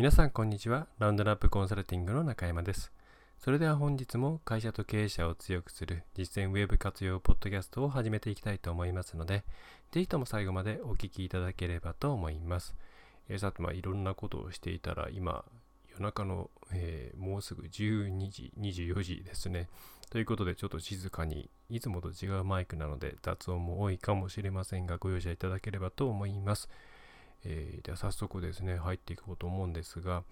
皆さんこんにちは。ラウンドラップコンサルティングの中山です。それでは本日も会社と経営者を強くする実践ウェブ活用ポッドキャストを始めていきたいと思いますので、ぜひとも最後までお聞きいただければと思います。え、さて、まあ、いろんなことをしていたら、今、夜中の、えー、もうすぐ12時、24時ですね。ということで、ちょっと静かに、いつもと違うマイクなので、雑音も多いかもしれませんが、ご容赦いただければと思います。えー、では早速ですね、入っていこうと思うんですが、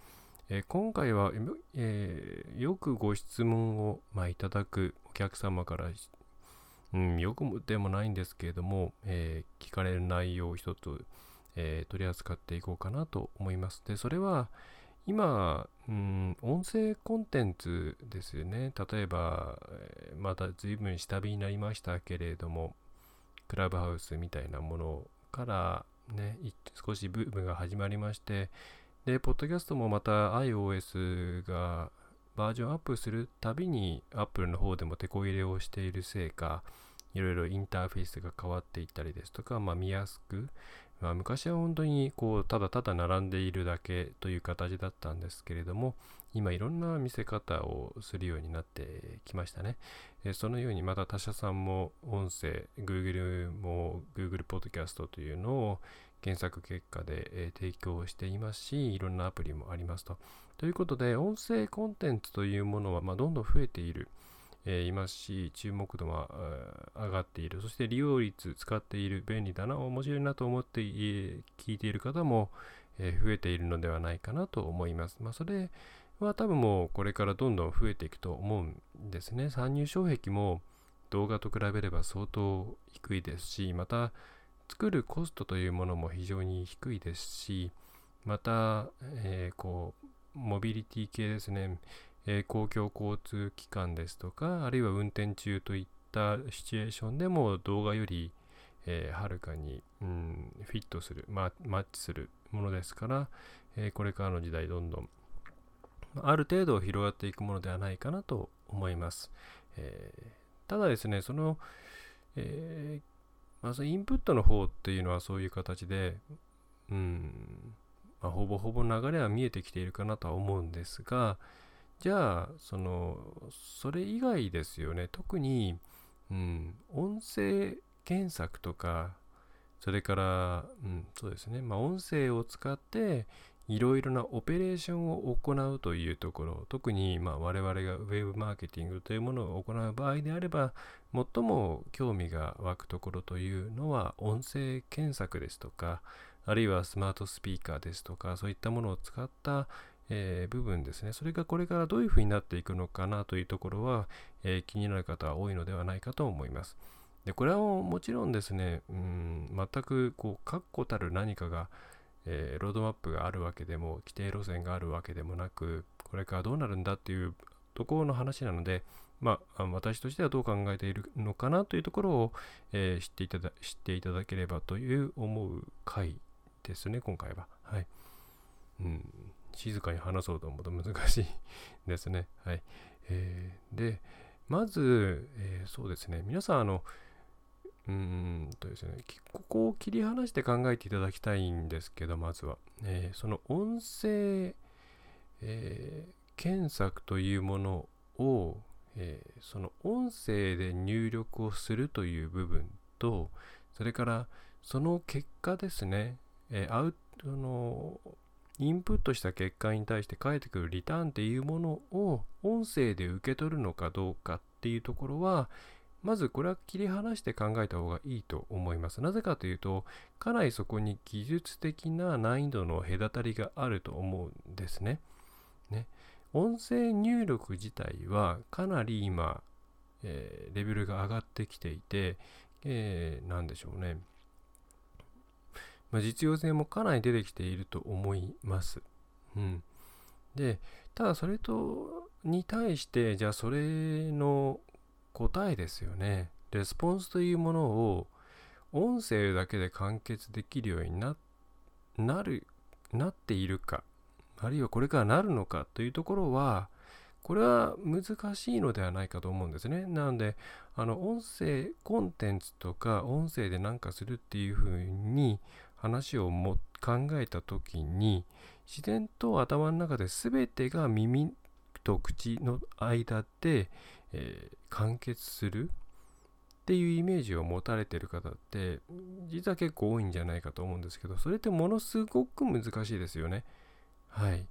えー、今回は、えー、よくご質問を、まあ、いただくお客様から、うん、よくでもないんですけれども、え、聞かれる内容を一つ、え取り扱っていこうかなと思います。で、それは、今、うん、音声コンテンツですよね。例えば、また随分下火になりましたけれども、クラブハウスみたいなものからね、少しブームが始まりまして、で、ポッドキャストもまた iOS がバージョンアップするたびに Apple の方でも手こ入れをしているせいか、いろいろインターフェースが変わっていったりですとか、まあ、見やすく、まあ、昔は本当にこうただただ並んでいるだけという形だったんですけれども、今いろんな見せ方をするようになってきましたね。えそのようにまた他社さんも音声、Google も Google Podcast というのを検索結果で、え提供していますし、いろんなアプリもありますと。ということで、音声コンテンツというものは、まどんどん増えている。えいますし、注目度は上がっている。そして利用率、使っている、便利だな、面白いなと思って聞いている方も、え増えているのではないかなと思います。まあ、それは多分もうこれからどんどん増えていくと思うんですね。参入障壁も動画と比べれば相当低いですし、また作るコストというものも非常に低いですし、また、えー、こう、モビリティ系ですね、えー、公共交通機関ですとか、あるいは運転中といったシチュエーションでも動画より、えー、はるかに、うん、フィットする、ま、マッチするものですから、えこれからの時代どんどんある程度広がっていくものではないかなと思います。えー、ただですね、その、えー、まあ、そのインプットの方っていうのはそういう形で、うん、まあ、ほぼほぼ流れは見えてきているかなとは思うんですが、じゃあ、その、それ以外ですよね、特に、うん、音声検索とか、それから、うん、そうですね、まあ、音声を使って、いろいろなオペレーションを行うというところ、特にま我々がウェブマーケティングというものを行う場合であれば、最も興味が湧くところというのは、音声検索ですとか、あるいはスマートスピーカーですとか、そういったものを使った、えー、部分ですね。それがこれからどういうふうになっていくのかなというところは、えー、気になる方は多いのではないかと思います。でこれはもちろんですね、うん、全くこう確固たる何かが、えー、ロードマップがあるわけでも規定路線があるわけでもなくこれからどうなるんだっていうところの話なので、まあ、私としてはどう考えているのかなというところを、えー、知っていただ知っていただければという思う回ですね今回は。はいうん、静かに話そうと思うと難しいですね。はい。えー、で、まず、えー、そうですね、皆さん、あの、うんとですね、ここを切り離して考えていただきたいんですけど、まずは、えー、その音声、えー、検索というものを、えー、その音声で入力をするという部分と、それからその結果ですね、えアウトのインプットした結果に対して返ってくるリターンっていうものを音声で受け取るのかどうかっていうところは、まずこれは切り離して考えた方がいいと思います。なぜかというと、かなりそこに技術的な難易度の隔たりがあると思うんですね。ね音声入力自体はかなり今、えー、レベルが上がってきていて、えー、でしょうね。まあ、実用性もかなり出てきていると思います。うん。で、ただそれと、に対して、じゃあそれの答えですよね。レスポンスというものを音声だけで完結できるようにななる、なっているか、あるいはこれからなるのかというところは、これは難しいのではないかと思うんですね。なので、あの、音声コンテンツとか音声で何かするっていうふうに話をも考えた時に自然と頭の中で全てが耳と口の間で、えー、完結するっていうイメージを持たれてる方って実は結構多いんじゃないかと思うんですけどそれってものすごく難しいですよね。はい。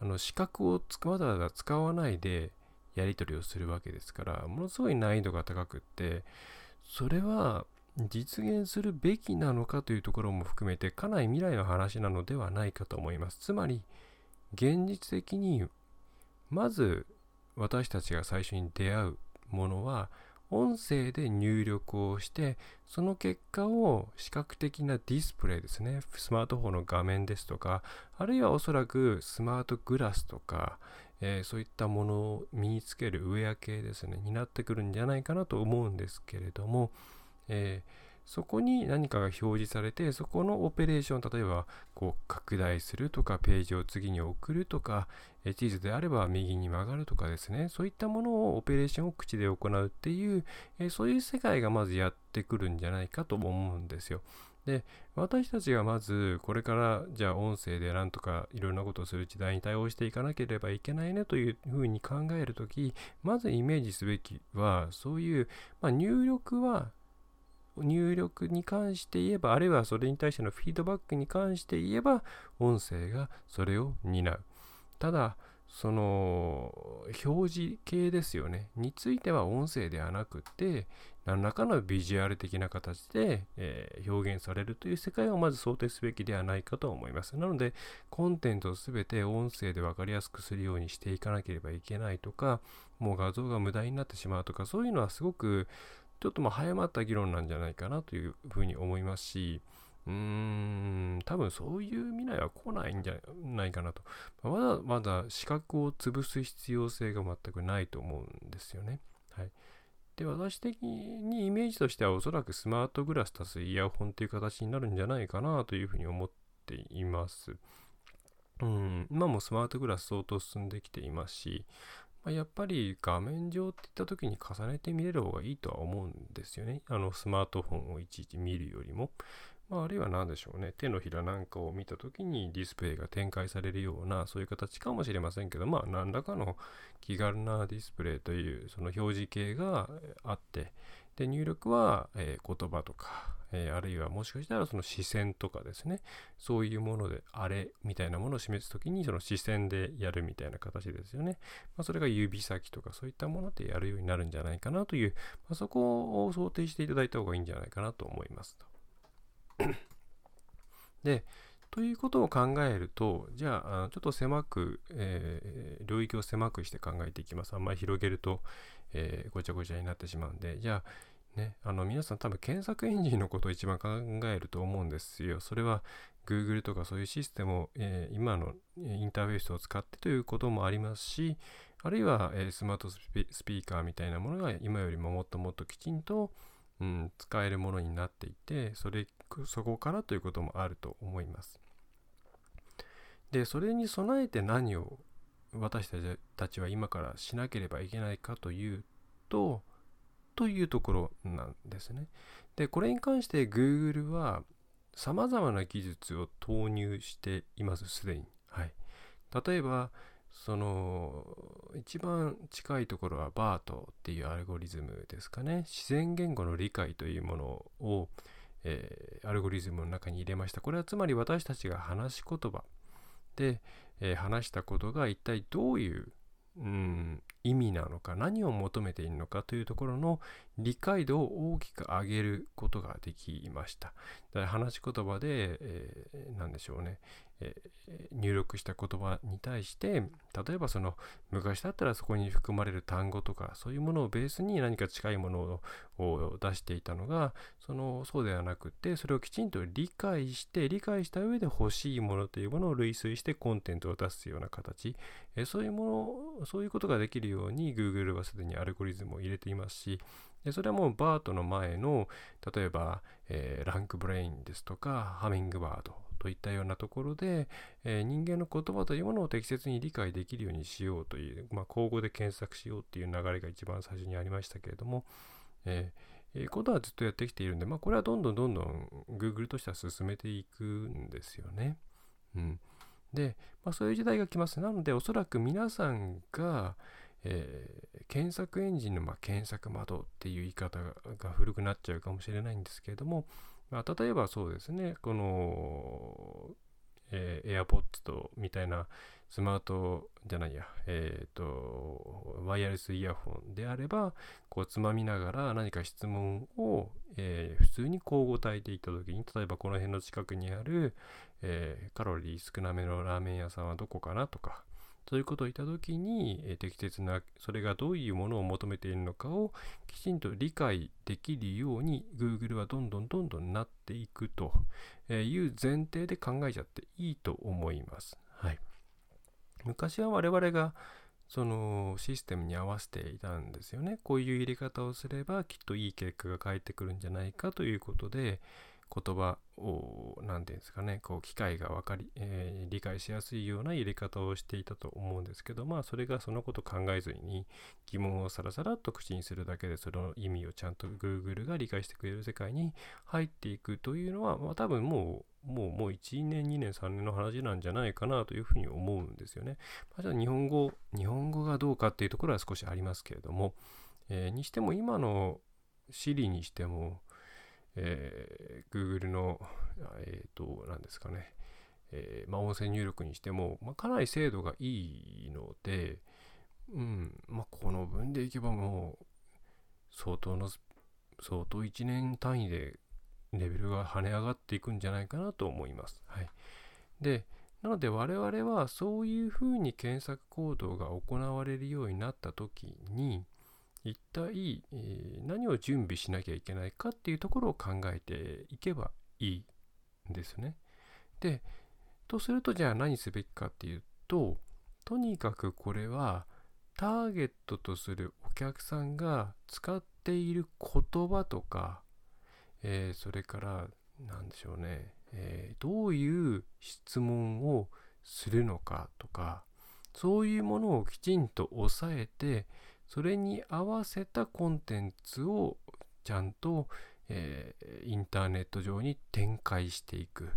あの視覚をわざわざ使わないでやり取りをするわけですからものすごい難易度が高くってそれは実現するべきなのかというところも含めてかなり未来の話なのではないかと思います。つまり現実的にまず私たちが最初に出会うものは音声で入力をしてその結果を視覚的なディスプレイですね。スマートフォンの画面ですとかあるいはおそらくスマートグラスとか、えー、そういったものを身につけるウェア系ですねになってくるんじゃないかなと思うんですけれども、えーそこに何かが表示されて、そこのオペレーション、例えばこう拡大するとか、ページを次に送るとか、地図であれば右に曲がるとかですね、そういったものをオペレーションを口で行うっていう、そういう世界がまずやってくるんじゃないかと思うんですよ。で、私たちがまずこれからじゃあ音声でなんとかいろんなことをする時代に対応していかなければいけないねというふうに考えるとき、まずイメージすべきは、そういう、まあ、入力は入力に関して言えば、あるいはそれに対してのフィードバックに関して言えば、音声がそれを担う。ただ、その表示系ですよね。については音声ではなくて、何らかのビジュアル的な形で、えー、表現されるという世界をまず想定すべきではないかと思います。なので、コンテンツをすべて音声で分かりやすくするようにしていかなければいけないとか、もう画像が無駄になってしまうとか、そういうのはすごくちょっとまあ早まった議論なんじゃないかなというふうに思いますし、うーん、多分そういう未来は来ないんじゃないかなと。まだまだ視覚を潰す必要性が全くないと思うんですよね。はい。で、私的にイメージとしてはおそらくスマートグラス足すイヤホンという形になるんじゃないかなというふうに思っています。うん、今もスマートグラス相当進んできていますし、まあ、やっぱり画面上っていった時に重ねて見れる方がいいとは思うんですよね。あのスマートフォンをいちいち見るよりも。まあ、あるいは何でしょうね。手のひらなんかを見た時にディスプレイが展開されるような、そういう形かもしれませんけど、まあ、何らかの気軽なディスプレイという、その表示系があって、で、入力は、え、言葉とか、え、あるいはもしかしたらその視線とかですね、そういうもので、あれみたいなものを示すときに、その視線でやるみたいな形ですよね。まあ、それが指先とかそういったものでやるようになるんじゃないかなという、まあ、そこを想定していただいた方がいいんじゃないかなと思いますと。で、ということを考えると、じゃあ、ちょっと狭く、えー、領域を狭くして考えていきます。あんまり広げると、えー、ごちゃごちゃになってしまうんで、じゃあ、ね、あの皆さん多分検索エンジンのことを一番考えると思うんですよ。それは Google とかそういうシステムを、えー、今のインターフェースを使ってということもありますし、あるいは、え、スマートスピーカーみたいなものが今よりももっともっときちんと、うん、使えるものになっていて、それ、そこからということもあると思います。で、それに備えて何を私たちは今からしなければいけないかというと、というところなんですね。で、これに関して Google は様々な技術を投入しています、すでに。はい。例えば、その、一番近いところは BART っていうアルゴリズムですかね。自然言語の理解というものを、えー、アルゴリズムの中に入れました。これはつまり私たちが話し言葉で、えー、話したことが一体どういううん、意味なのか何を求めているのかというところの理解度を大きく上げることができました。だ話し言葉で、えー、何でしょうね、え、入力した言葉に対して例えばその昔だったらそこに含まれる単語とかそういうものをベースに何か近いものを出していたのがそのそうではなくてそれをきちんと理解して理解した上で欲しいものというものを類推してコンテンツを出すような形、え、そういうものそういうことができるように Google はすでにアルゴリズムを入れていますしでそれはもうバートの前の例えば、えー、ランクブレインですとかハミングバードといったようなところで、え、人間の言葉というものを適切に理解できるようにしようという、まあ、口語で検索しようっていう流れが一番最初にありましたけれども、ええー、ことはずっとやってきているんで、まあ、これはどんどんどんどん Google としては進めていくんですよね。うん。で、まあ、そういう時代が来ます。なので、おそらく皆さんが、えー、検索エンジンのま検索窓っていう言い方が古くなっちゃうかもしれないんですけれども、まあ、例えばそうですね、この、えー、AirPods とみたいなスマートじゃないや、えっ、ー、と、ワイヤレスイヤホンであれば、こうつまみながら何か質問を、えー、普通に交互体でいったときに、例えばこの辺の近くにある、えー、カロリー少なめのラーメン屋さんはどこかなとか、そういうことを言ったときに、え適切な、それがどういうものを求めているのかをきちんと理解できるように Google はどんどんどんどんなっていくという前提で考えちゃっていいと思います。はい。昔は我々がそのシステムに合わせていたんですよね。こういう入れ方をすればきっといい結果が返ってくるんじゃないかということで、言葉を、何て言うんですかね、こう、機械が分かり、えー、理解しやすいような入れ方をしていたと思うんですけど、まあ、それがそのこと考えずに疑問をさらさらっと口にするだけで、その意味をちゃんと Google が理解してくれる世界に入っていくというのは、まあ、多分もう、もう、もう1年、2年、3年の話なんじゃないかなというふうに思うんですよね。まあ、じゃあ、日本語、日本語がどうかっていうところは少しありますけれども、えー、にしても今の Siri にしても、えー、Google の、えっ、ー、と、何ですかね、えー、まあ、音声入力にしても、まあ、かなり精度がいいので、うん、まあ、この分でいけばもう、相当の、相当1年単位でレベルが跳ね上がっていくんじゃないかなと思います。はい。で、なので我々はそういうふうに検索行動が行われるようになった時に、一体、えー、何を準備しなきゃいけないかっていうところを考えていけばいいんですね。で、とするとじゃあ何すべきかっていうと、とにかくこれはターゲットとするお客さんが使っている言葉とか、えー、それから何でしょうね、えー、どういう質問をするのかとか、そういうものをきちんと押さえて、それに合わせたコンテンツをちゃんと、えー、インターネット上に展開していく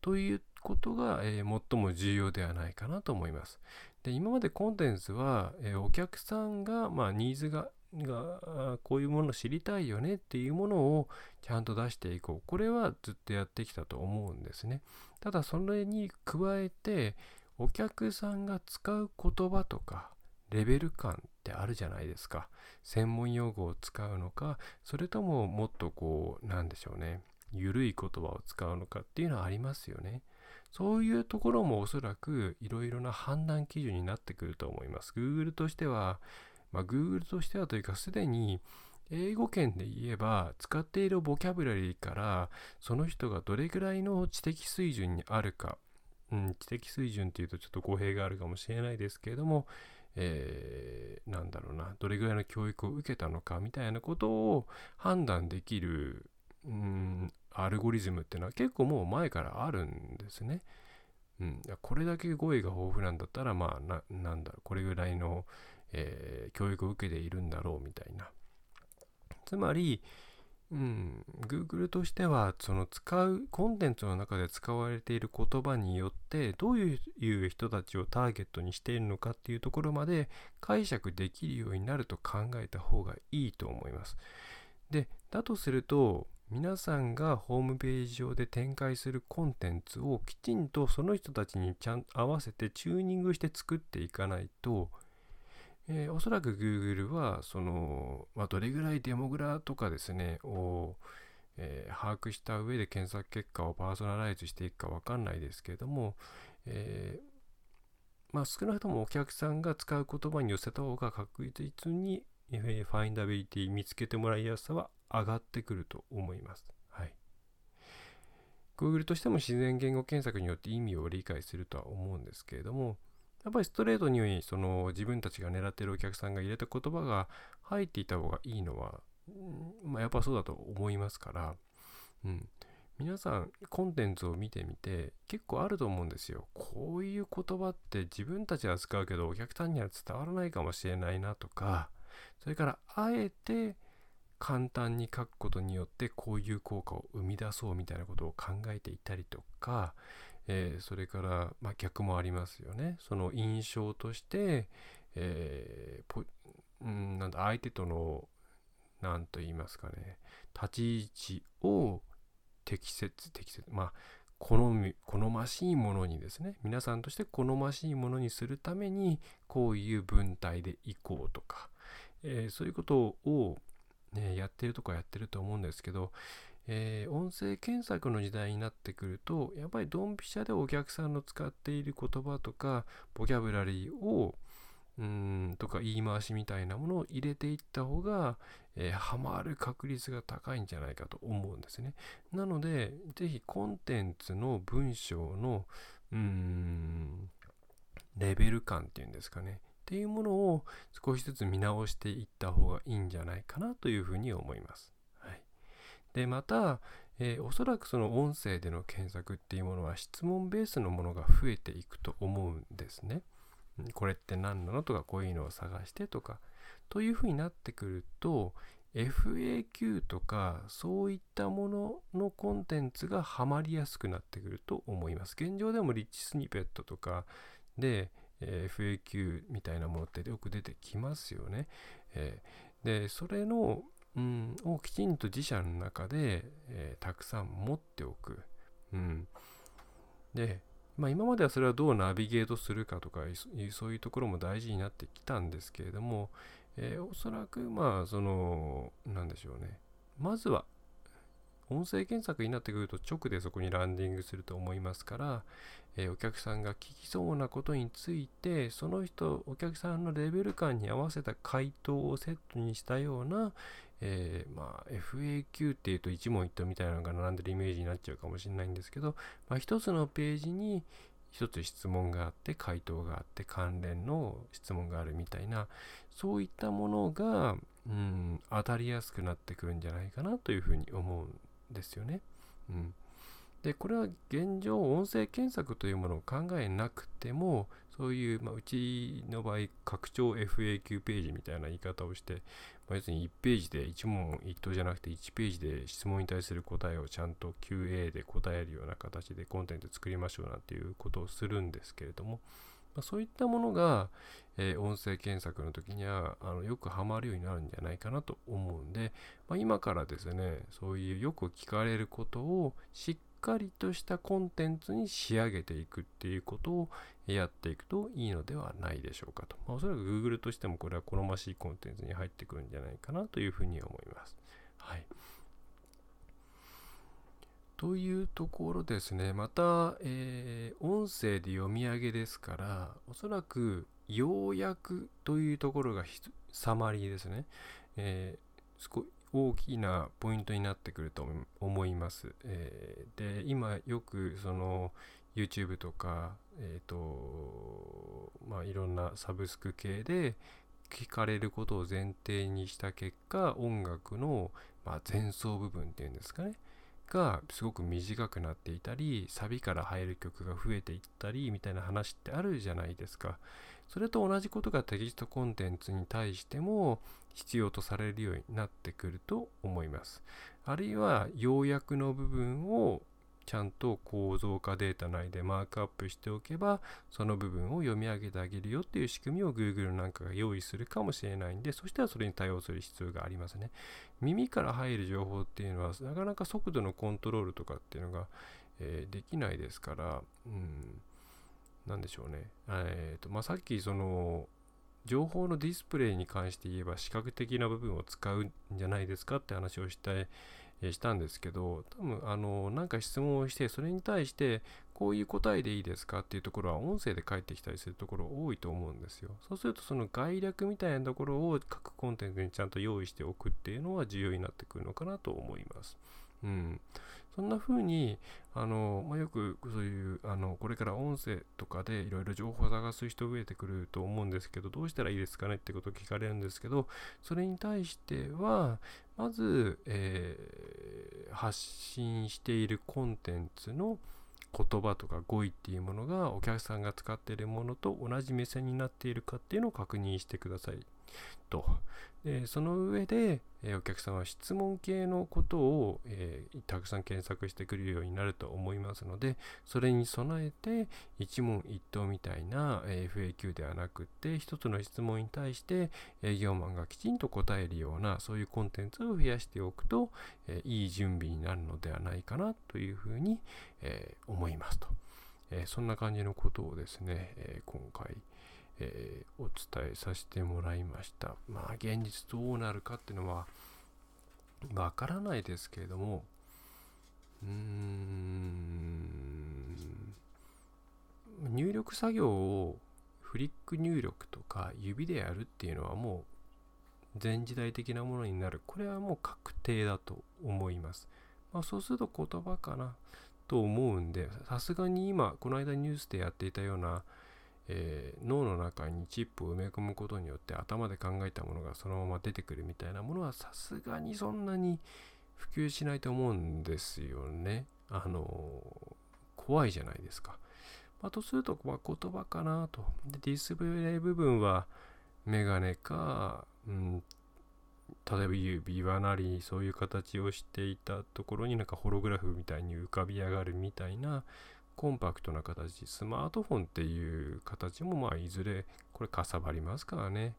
ということが、えー、最も重要ではないかなと思います。で今までコンテンツは、えー、お客さんが、まあ、ニーズががこういうものを知りたいよねっていうものをちゃんと出していこう。これはずっとやってきたと思うんですね。ただそれに加えてお客さんが使う言葉とかレベル感ってあるじゃないですか。専門用語を使うのか、それとももっとこう、なんでしょうね。緩い言葉を使うのかっていうのはありますよね。そういうところもおそらくいろいろな判断基準になってくると思います。Google としては、まあ、Google としてはというかすでに英語圏で言えば使っているボキャブラリーからその人がどれぐらいの知的水準にあるか、うん、知的水準っていうとちょっと語弊があるかもしれないですけれども、えー、なんだろうな、どれぐらいの教育を受けたのかみたいなことを判断できる、うん、アルゴリズムっていうのは結構もう前からあるんですね。うん、これだけ語彙が豊富なんだったら、まあな、んだろう、これぐらいの、えー、教育を受けているんだろうみたいな。つまり、うん、Google としてはその使うコンテンツの中で使われている言葉によってどういう人たちをターゲットにしているのかっていうところまで解釈できるようになると考えた方がいいと思います。で、だとすると皆さんがホームページ上で展開するコンテンツをきちんとその人たちにちゃん合わせてチューニングして作っていかないとえー、おそらく Google は、その、まあ、どれぐらいデモグラとかですね、を、えー、把握した上で検索結果をパーソナライズしていくかわかんないですけれども、えー、まあ、少なくともお客さんが使う言葉に寄せた方が確実に、ファインダビリティ見つけてもらいやすさは上がってくると思います。はい。Google としても自然言語検索によって意味を理解するとは思うんですけれども、やっぱりストレートにその自分たちが狙ってるお客さんが入れた言葉が入っていた方がいいのは、まあ、やっぱそうだと思いますから、うん、皆さんコンテンツを見てみて結構あると思うんですよ。こういう言葉って自分たちは使うけどお客さんには伝わらないかもしれないなとかそれからあえて簡単に書くことによってこういう効果を生み出そうみたいなことを考えていたりとか、えー、それから、まあ、逆もありますよね。その印象として、えー、うん、なんだ相手との何と言いますかね立ち位置を適切適切まあ好み好ましいものにですね皆さんとして好ましいものにするためにこういう文体でいこうとか、えー、そういうことを、ね、やってるとかやってると思うんですけど、えー、音声検索の時代になってくるとやっぱりドンピシャでお客さんの使っている言葉とかボキャブラリーをうんとか言い回しみたいなものを入れていった方が、えー、ハマる確率が高いんじゃないかと思うんですね。なので、ぜひコンテンツの文章のうーんレベル感っていうんですかね。っていうものを少しずつ見直していった方がいいんじゃないかなというふうに思います。で、また、えー、おそらくその音声での検索っていうものは質問ベースのものが増えていくと思うんですね。これって何なのとかこういうのを探してとかというふうになってくると FAQ とかそういったもののコンテンツがハマりやすくなってくると思います。現状でもリッチスニペットとかで、えー、FAQ みたいなものってよく出てきますよね。えー、で、それの、うん、をきちんと自社の中で、えー、たくさん持っておく。うん、で、まあ、今まではそれはどうナビゲートするかとかそういうところも大事になってきたんですけれども、えー、おそらくまあその何でしょうね。まずは音声検索になってくると直でそこにランディングすると思いますから、えー、お客さんが聞きそうなことについてその人お客さんのレベル感に合わせた回答をセットにしたような、えー、まあ、FAQ っていうと一問一答みたいなのが並んでるイメージになっちゃうかもしれないんですけど、まあ、一つのページに一つ質問があって回答があって関連の質問があるみたいなそういったものが、うん、当たりやすくなってくるんじゃないかなというふうに思うんですよね。うんでこれは現状音声検索というものを考えなくてもそういう、まあ、うちの場合拡張 FAQ ページみたいな言い方をして、まあ、要するに1ページで1問1答じゃなくて1ページで質問に対する答えをちゃんと QA で答えるような形でコンテンツ作りましょうなんていうことをするんですけれども、まあ、そういったものが、えー、音声検索の時にはあのよくハマるようになるんじゃないかなと思うんで、まあ、今からですねそういうよく聞かれることをしっかりとしたコンテンツに仕上げていくっていうことをやっていくといいのではないでしょうかと。まあ、おそらく Google としてもこれは好ましいコンテンツに入ってくるんじゃないかなというふうに思います。はい。というところですね。また、えー、音声で読み上げですから、おそらく要約というところがサマリーですね。えー、大きなポイントになってくると思います。えー、で今よくその YouTube とか、えーとまあ、いろんなサブスク系で聞かれることを前提にした結果音楽の、まあ、前奏部分っていうんですかねがすごく短くなっていたりサビから入る曲が増えていったりみたいな話ってあるじゃないですか。それと同じことがテキストコンテンツに対しても必要とされるようになってくると思います。あるいは要約の部分をちゃんと構造化データ内でマークアップしておけばその部分を読み上げてあげるよっていう仕組みを Google なんかが用意するかもしれないんでそしたらそれに対応する必要がありますね耳から入る情報っていうのはなかなか速度のコントロールとかっていうのが、えー、できないですからうん何でしょうね。えーとまあ、さっきその情報のディスプレイに関して言えば視覚的な部分を使うんじゃないですかって話をしたいしたんですけど多分あのなんか質問をしてそれに対してこういう答えでいいですかっていうところは音声で返ってきたりするところ多いと思うんですよ。そうするとその概略みたいなところを各コンテンツにちゃんと用意しておくっていうのは重要になってくるのかなと思います。うん。そんな風にあの、まあ、よくそういうあのこれから音声とかでいろいろ情報を探す人増えてくると思うんですけどどうしたらいいですかねってことを聞かれるんですけどそれに対してはまず、えー、発信しているコンテンツの言葉とか語彙っていうものがお客さんが使っているものと同じ目線になっているかっていうのを確認してください。と。でその上で、え、お客さんは質問系のことを、えー、たくさん検索してくるようになると思いますので、それに備えて一問一答みたいな、え、FAQ ではなくて、一つの質問に対して営業マンがきちんと答えるような、そういうコンテンツを増やしておくと、えいい準備になるのではないかなというふうに、え思いますと、えそんな感じのことをですね、え今回、えー、お伝えさせてもらいました。まあ現実どうなるかっていうのはわからないですけれどもうーん入力作業をフリック入力とか指でやるっていうのはもう前時代的なものになるこれはもう確定だと思います、まあ、そうすると言葉かなと思うんでさすがに今この間ニュースでやっていたようなえー、脳の中にチップを埋め込むことによって頭で考えたものがそのまま出てくるみたいなものはさすがにそんなに普及しないと思うんですよね。あの怖いじゃないですか。まあ、とすると、まあ、言葉かなと。で、ディスプレイ部分はメガネか、うん、例えば指輪なりそういう形をしていたところになんかホログラフみたいに浮かび上がるみたいなコンパクトな形、スマートフォンっていう形もまあいずれこれかさばりますからね。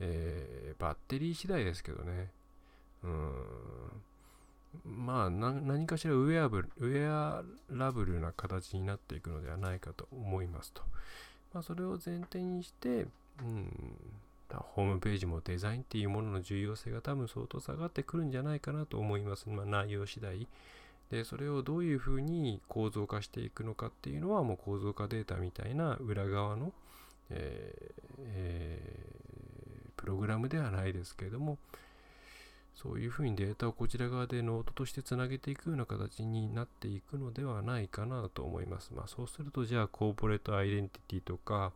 えー、バッテリー次第ですけどね。うん。まあ何かしらウェアブル、ウェアラブルな形になっていくのではないかと思いますと。まあそれを前提にして、うん、ホームページもデザインっていうものの重要性が多分相当下がってくるんじゃないかなと思います。まあ内容次第。でそれをどういうふうに構造化していくのかっていうのはもう構造化データみたいな裏側の、えーえー、プログラムではないですけれどもそういうふうにデータをこちら側でノートとしてつなげていくような形になっていくのではないかなと思います。まあ、そうするとじゃあコーポレートアイデンティティとか、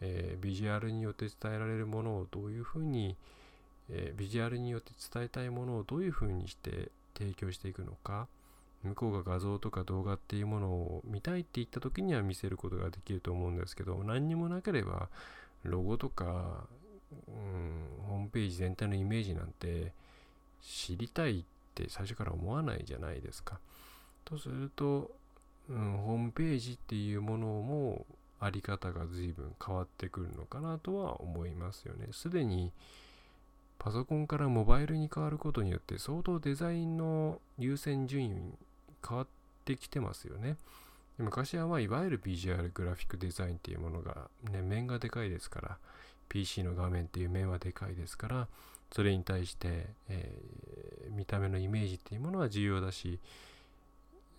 えー、ビジュアルによって伝えられるものをどういうふうに、え、ビジュアルによって伝えたいものをどういうふうにして提供していくのか、向こうが画像とか動画っていうものを見たいって言った時には見せることができると思うんですけど何にもなければロゴとか、うん、ホームページ全体のイメージなんて知りたいって最初から思わないじゃないですか。とすると、うん、ホームページっていうものもあり方が随分変わってくるのかなとは思いますよね。すでにパソコンからモバイルに変わることによって相当デザインの優先順位変わってきてますよね。昔はまあいわゆるビジュアルグラフィックデザインっていうものが、ね、面がでかいですから PC の画面っていう面はでかいですからそれに対して、えー、見た目のイメージっていうものは重要だし、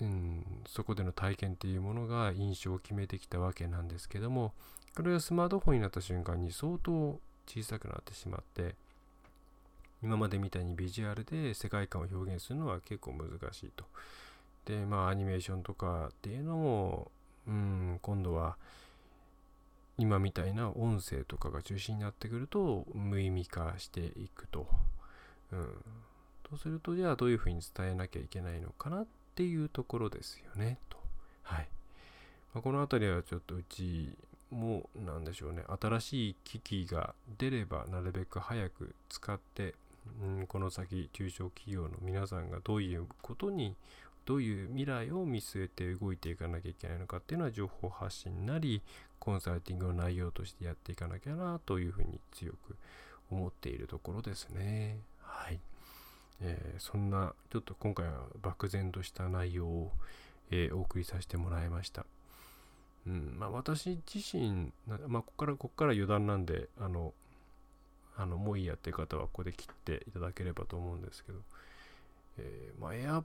うん、そこでの体験っていうものが印象を決めてきたわけなんですけどもこれがスマートフォンになった瞬間に相当小さくなってしまって今までみたいにビジュアルで世界観を表現するのは結構難しいと。で、まあ、アニメーションとかっていうのも、うん、今度は、今みたいな音声とかが中心になってくると、無意味化していくと。うん。とすると、じゃあどういうふうに伝えなきゃいけないのかなっていうところですよね、と。はい。まあ、この辺りはちょっとうちも、なんでしょうね、新しい機器が出れば、なるべく早く使って、うん、この先、中小企業の皆さんがどういうことにどういう未来を見据えて動いていかなきゃいけないのかっていうのは情報発信なりコンサルティングの内容としてやっていかなきゃなというふうに強く思っているところですね。はい。えー、そんなちょっと今回は漠然とした内容を、えー、お送りさせてもらいました。うんまあ、私自身、まあ、ここから、ここから余談なんで、あの、あのもういいやっていう方はここで切っていただければと思うんですけど、えー、まあ、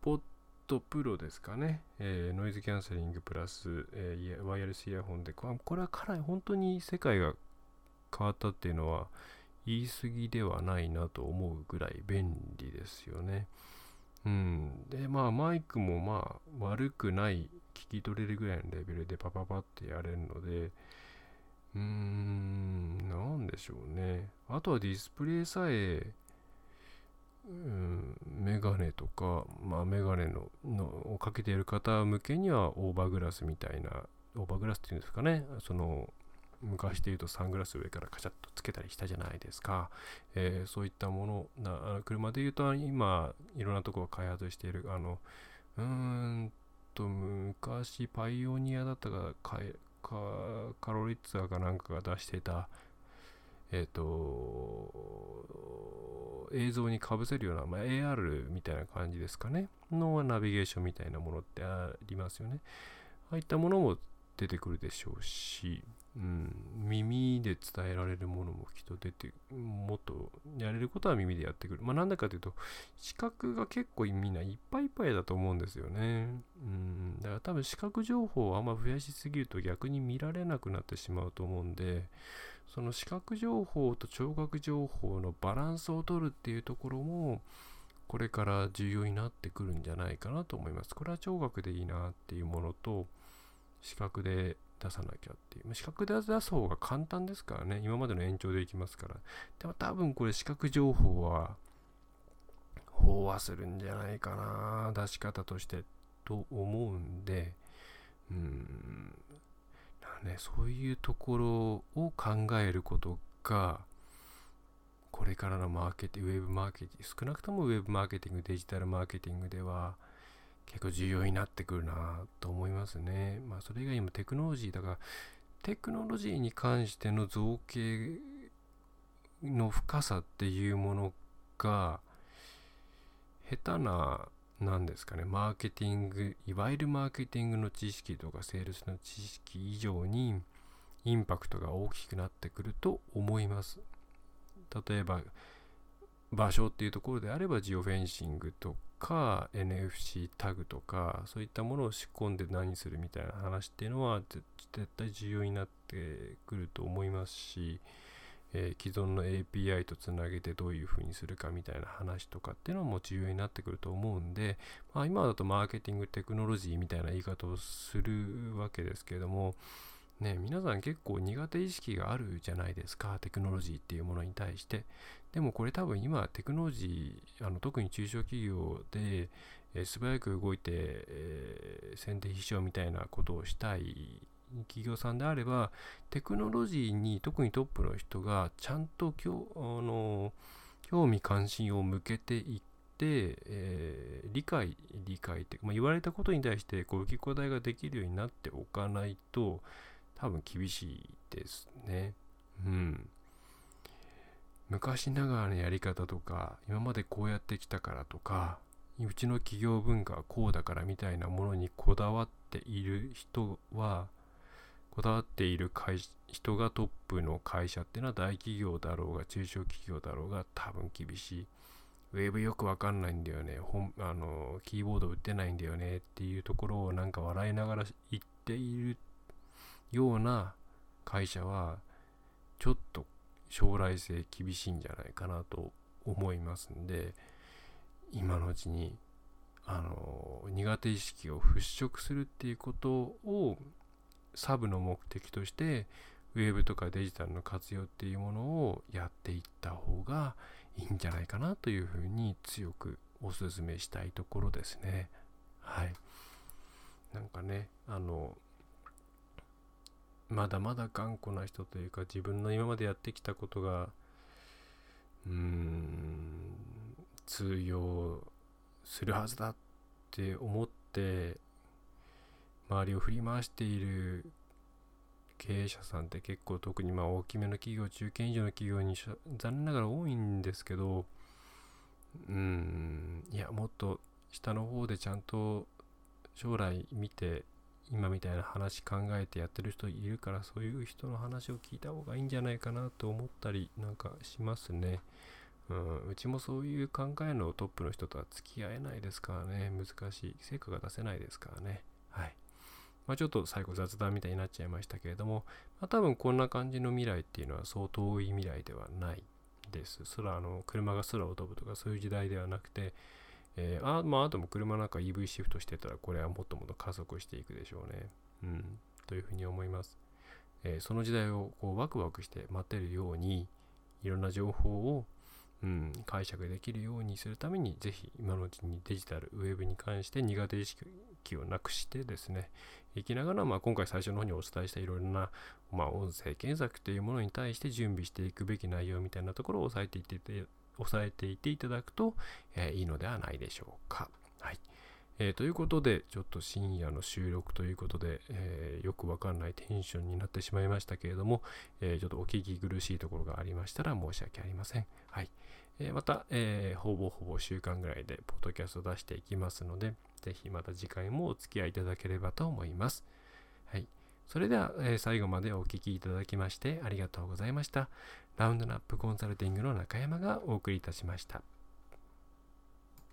ポッドプロですかね、えー、ノイズキャンセリングプラス、えー、ワイヤレスイヤホンで、これはかなり本当に世界が変わったっていうのは言い過ぎではないなと思うぐらい便利ですよね。うん。で、まあマイクもまあ悪くない聞き取れるぐらいのレベルでパパパってやれるので、うーん、なんでしょうね。あとはディスプレイさえうん、メガネとか、まあ、メガネののをかけている方向けにはオーバーグラスみたいな、オーバーグラスっていうんですかね、その、昔で言うとサングラス上からカチャッとつけたりしたじゃないですか、えー、そういったものな車で言うと今いろんなところが開発しているあのうーんと昔パイオニアだったかカカロリッツァかなんかが出してたえっ、ー、と映像にかぶせるような、まあ、AR みたいな感じですかねのナビゲーションみたいなものってありますよねああいったものも出てくるでしょうしうん、耳で伝えられるものもきっと出て、もっとやれることは耳でやってくる。まあなんだかというと、視覚が結構みんないっぱいいっぱいだと思うんですよね。うん、だから多分視覚情報をあんま増やしすぎると逆に見られなくなってしまうと思うんで、その視覚情報と聴覚情報のバランスを取るっていうところも、これから重要になってくるんじゃないかなと思います。これは聴覚でいいなっていうものと、視覚で出さなきゃっていう。資格で出す方が簡単ですからね。今までの延長でいきますから。でも多分これ資格情報は飽和するんじゃないかな。出し方としてと思うんで、うん。ね、そういうところを考えることが、これからのマーケティング、ウェブマーケティング、少なくともウェブマーケティング、デジタルマーケティングでは、結構重要になってくるなと思いますね。まあそれ以外にもテクノロジーだからテクノロジーに関しての造形の深さっていうものが下手な何ですかね。マーケティングいわゆるマーケティングの知識とかセールスの知識以上にインパクトが大きくなってくると思います。例えば場所っていうところであればジオフェンシングとか NFC タグとかそういったものを仕込んで何するみたいな話っていうのは絶対重要になってくると思いますし、えー、既存の API とつなげてどういうふうにするかみたいな話とかっていうのも重要になってくると思うんで、まあ、今だとマーケティングテクノロジーみたいな言い方をするわけですけれどもね、皆さん結構苦手意識があるじゃないですか、テクノロジーっていうものに対して。でもこれ多分今テクノロジー、あの特に中小企業で、えー、素早く動いて、えー、先手必勝みたいなことをしたい企業さんであれば、テクノロジーに特にトップの人がちゃんときょあの興味関心を向けていって、えー、理解、理解って、まあ、言われたことに対してこう受け答えができるようになっておかないと、多分厳しいですね。うん。昔ながらのやり方とか、今までこうやってきたからとか、うちの企業文化はこうだからみたいなものにこだわっている人は、こだわっている会人がトップの会社っていうのは大企業だろうが中小企業だろうが多分厳しい。ウェブよくわかんないんだよね。本あのキーボード打ってないんだよねっていうところをなんか笑いながら言っているような会社はちょっと将来性厳しいんじゃないかなと思いますんで今のうちにあの苦手意識を払拭するっていうことをサブの目的としてウェブとかデジタルの活用っていうものをやっていった方がいいんじゃないかなというふうに強くお勧めしたいところですね。はい。なんかね、あの、まだまだ頑固な人というか自分の今までやってきたことがうーん通用するはずだって思って周りを振り回している経営者さんって結構特にまあ大きめの企業中堅以上の企業に残念ながら多いんですけどうんいやもっと下の方でちゃんと将来見て今みたいな話考えてやってる人いるからそういう人の話を聞いた方がいいんじゃないかなと思ったりなんかしますね。うん、うちもそういう考えのトップの人とは付き合えないですからね。難しい。成果が出せないですからね。はい。まあちょっと最後雑談みたいになっちゃいましたけれども、まあ、多分こんな感じの未来っていうのはそう遠い未来ではないです空あの車が空を飛ぶとかそういう時代ではなくてえー、あまあ、あとも車なんか EV シフトしてたら、これはもっともっと加速していくでしょうね。うん、というふうに思います。えー、その時代をこうワクワクして待てるように、いろんな情報を、うん、解釈できるようにするために、ぜひ今のうちにデジタル、ウェブに関して苦手意識をなくしてですね、いきながら、まあ、今回最初の方にお伝えしたいろいろな、まあ、音声検索というものに対して準備していくべき内容みたいなところを押さえていって押さえていていただくと、えー、いいのではないでしょうか。はい。えー、ということで、ちょっと深夜の収録ということで、えー、よくわかんないテンションになってしまいましたけれども、えー、ちょっとお聞き苦しいところがありましたら申し訳ありません。はい。えまた、えーほぼほぼ週間ぐらいで、ポッドキャスト出していきますので、ぜひまた次回もお付き合いいただければと思います。はい。それでは、え最後までお聴きいただきましてありがとうございました。ラウンドナップコンサルティングの中山がお送りいたしました。